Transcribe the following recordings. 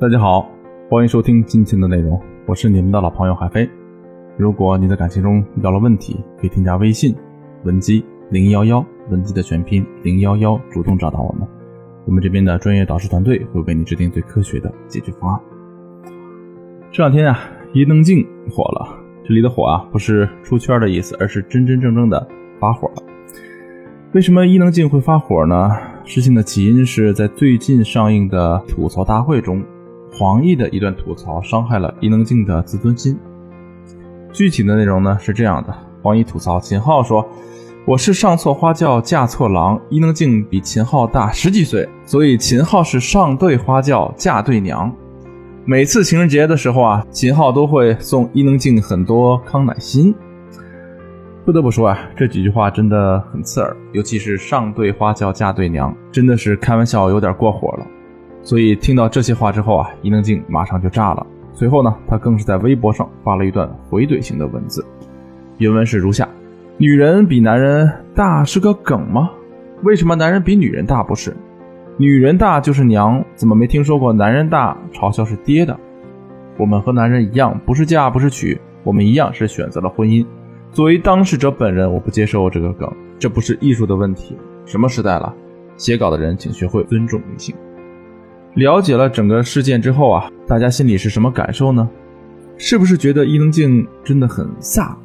大家好，欢迎收听今天的内容，我是你们的老朋友海飞。如果你在感情中遇到了问题，可以添加微信文姬零幺幺，文姬的全拼零幺幺，主动找到我们，我们这边的专业导师团队会为你制定最科学的解决方案。这两天啊，伊能静火了，这里的火啊，不是出圈的意思，而是真真正正的发火了。为什么伊能静会发火呢？事情的起因是在最近上映的吐槽大会中，黄奕的一段吐槽伤害了伊能静的自尊心。具体的内容呢是这样的：黄奕吐槽秦昊说：“我是上错花轿嫁错郎，伊能静比秦昊大十几岁，所以秦昊是上对花轿嫁对娘。每次情人节的时候啊，秦昊都会送伊能静很多康乃馨。”不得不说啊，这几句话真的很刺耳，尤其是上对花轿嫁对娘，真的是开玩笑有点过火了。所以听到这些话之后啊，伊能静马上就炸了。随后呢，她更是在微博上发了一段回怼型的文字，原文是如下：女人比男人大是个梗吗？为什么男人比女人大不是？女人大就是娘，怎么没听说过男人大嘲笑是爹的？我们和男人一样，不是嫁不是娶，我们一样是选择了婚姻。作为当事者本人，我不接受这个梗，这不是艺术的问题。什么时代了？写稿的人请学会尊重女性。了解了整个事件之后啊，大家心里是什么感受呢？是不是觉得伊能静真的很飒，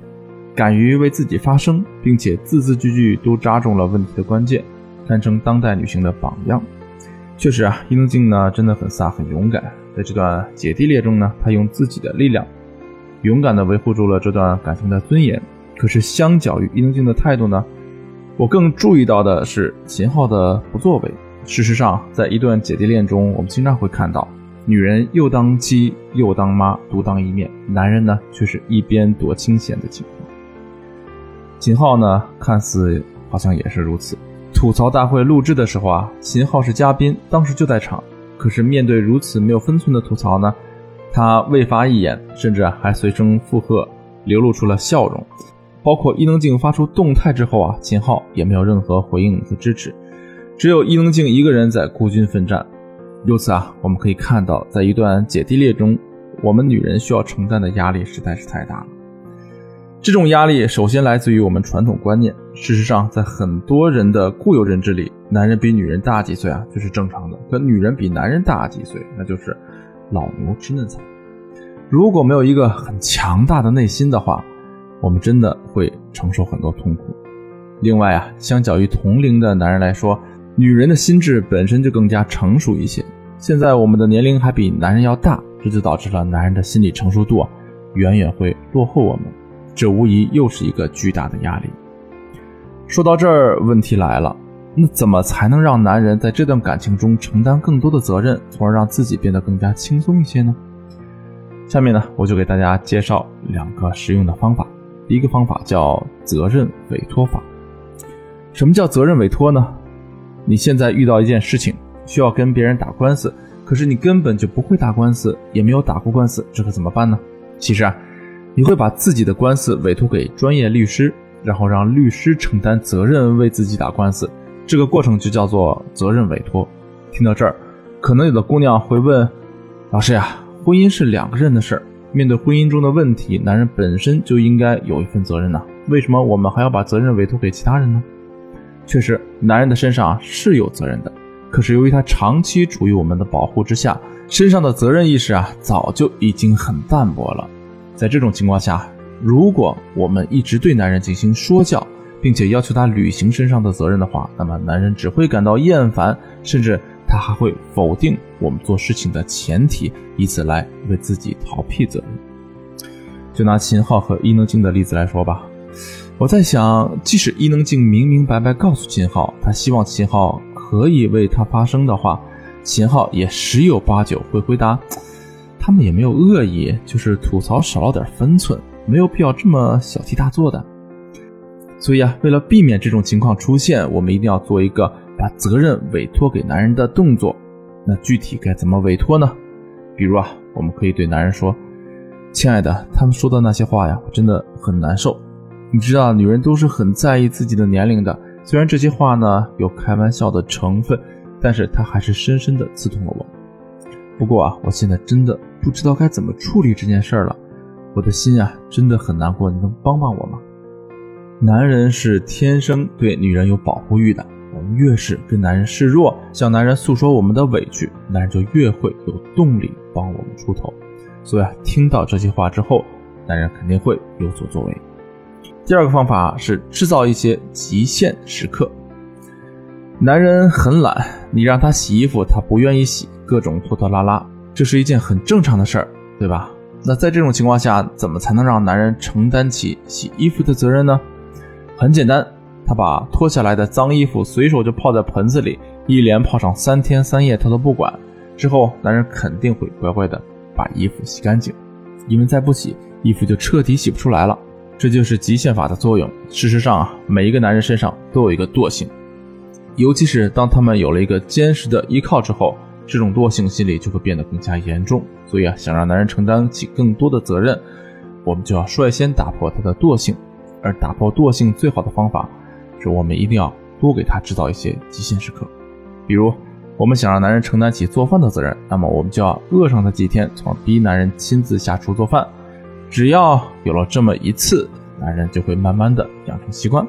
敢于为自己发声，并且字字句句都扎中了问题的关键，堪称当代女性的榜样？确实啊，伊能静呢真的很飒，很勇敢。在这段姐弟恋中呢，她用自己的力量，勇敢地维护住了这段感情的尊严。可是，相较于伊能静的态度呢，我更注意到的是秦昊的不作为。事实上，在一段姐弟恋中，我们经常会看到，女人又当妻又当妈，独当一面；男人呢，却是一边躲清闲的情况。秦昊呢，看似好像也是如此。吐槽大会录制的时候啊，秦昊是嘉宾，当时就在场。可是面对如此没有分寸的吐槽呢，他未发一言，甚至还随声附和，流露出了笑容。包括伊能静发出动态之后啊，秦昊也没有任何回应和支持，只有伊能静一个人在孤军奋战。由此啊，我们可以看到，在一段姐弟恋中，我们女人需要承担的压力实在是太大了。这种压力首先来自于我们传统观念。事实上，在很多人的固有认知里，男人比女人大几岁啊，就是正常的；可女人比男人大几岁，那就是老牛吃嫩草。如果没有一个很强大的内心的话，我们真的会承受很多痛苦。另外啊，相较于同龄的男人来说，女人的心智本身就更加成熟一些。现在我们的年龄还比男人要大，这就导致了男人的心理成熟度啊，远远会落后我们。这无疑又是一个巨大的压力。说到这儿，问题来了，那怎么才能让男人在这段感情中承担更多的责任，从而让自己变得更加轻松一些呢？下面呢，我就给大家介绍两个实用的方法。第一个方法叫责任委托法。什么叫责任委托呢？你现在遇到一件事情，需要跟别人打官司，可是你根本就不会打官司，也没有打过官司，这可怎么办呢？其实啊，你会把自己的官司委托给专业律师，然后让律师承担责任为自己打官司，这个过程就叫做责任委托。听到这儿，可能有的姑娘会问：老师呀，婚姻是两个人的事儿。面对婚姻中的问题，男人本身就应该有一份责任呢。为什么我们还要把责任委托给其他人呢？确实，男人的身上是有责任的，可是由于他长期处于我们的保护之下，身上的责任意识啊，早就已经很淡薄了。在这种情况下，如果我们一直对男人进行说教，并且要求他履行身上的责任的话，那么男人只会感到厌烦，甚至。他还会否定我们做事情的前提，以此来为自己逃避责任。就拿秦昊和伊能静的例子来说吧，我在想，即使伊能静明明白白告诉秦昊，他希望秦昊可以为他发声的话，秦昊也十有八九会回答：他们也没有恶意，就是吐槽少了点分寸，没有必要这么小题大做的。所以啊，为了避免这种情况出现，我们一定要做一个。把责任委托给男人的动作，那具体该怎么委托呢？比如啊，我们可以对男人说：“亲爱的，他们说的那些话呀，我真的很难受。你知道，女人都是很在意自己的年龄的。虽然这些话呢有开玩笑的成分，但是它还是深深的刺痛了我。不过啊，我现在真的不知道该怎么处理这件事了，我的心啊真的很难过，你能帮帮我吗？男人是天生对女人有保护欲的，我们越是跟男人示弱，向男人诉说我们的委屈，男人就越会有动力帮我们出头。所以啊，听到这些话之后，男人肯定会有所作为。第二个方法是制造一些极限时刻。男人很懒，你让他洗衣服，他不愿意洗，各种拖拖拉拉，这是一件很正常的事儿，对吧？那在这种情况下，怎么才能让男人承担起洗衣服的责任呢？很简单，他把脱下来的脏衣服随手就泡在盆子里，一连泡上三天三夜，他都不管。之后，男人肯定会乖乖的把衣服洗干净，因为再不洗，衣服就彻底洗不出来了。这就是极限法的作用。事实上啊，每一个男人身上都有一个惰性，尤其是当他们有了一个坚实的依靠之后，这种惰性心理就会变得更加严重。所以啊，想让男人承担起更多的责任，我们就要率先打破他的惰性。而打破惰性最好的方法，是我们一定要多给他制造一些极限时刻。比如，我们想让男人承担起做饭的责任，那么我们就要饿上他几天，从而逼男人亲自下厨做饭。只要有了这么一次，男人就会慢慢的养成习惯。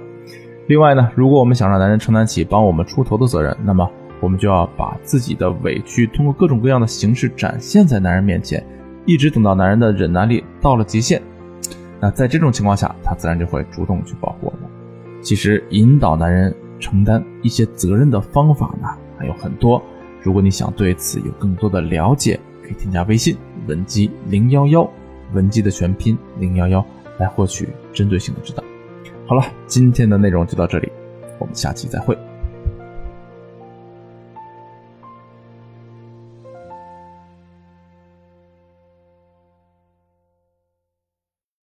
另外呢，如果我们想让男人承担起帮我们出头的责任，那么我们就要把自己的委屈通过各种各样的形式展现在男人面前，一直等到男人的忍耐力到了极限，那在这种情况下，他自然就会主动去保护我们。其实引导男人承担一些责任的方法呢还有很多，如果你想对此有更多的了解，可以添加微信文姬零幺幺。文姬的全拼零幺幺来获取针对性的指导。好了，今天的内容就到这里，我们下期再会。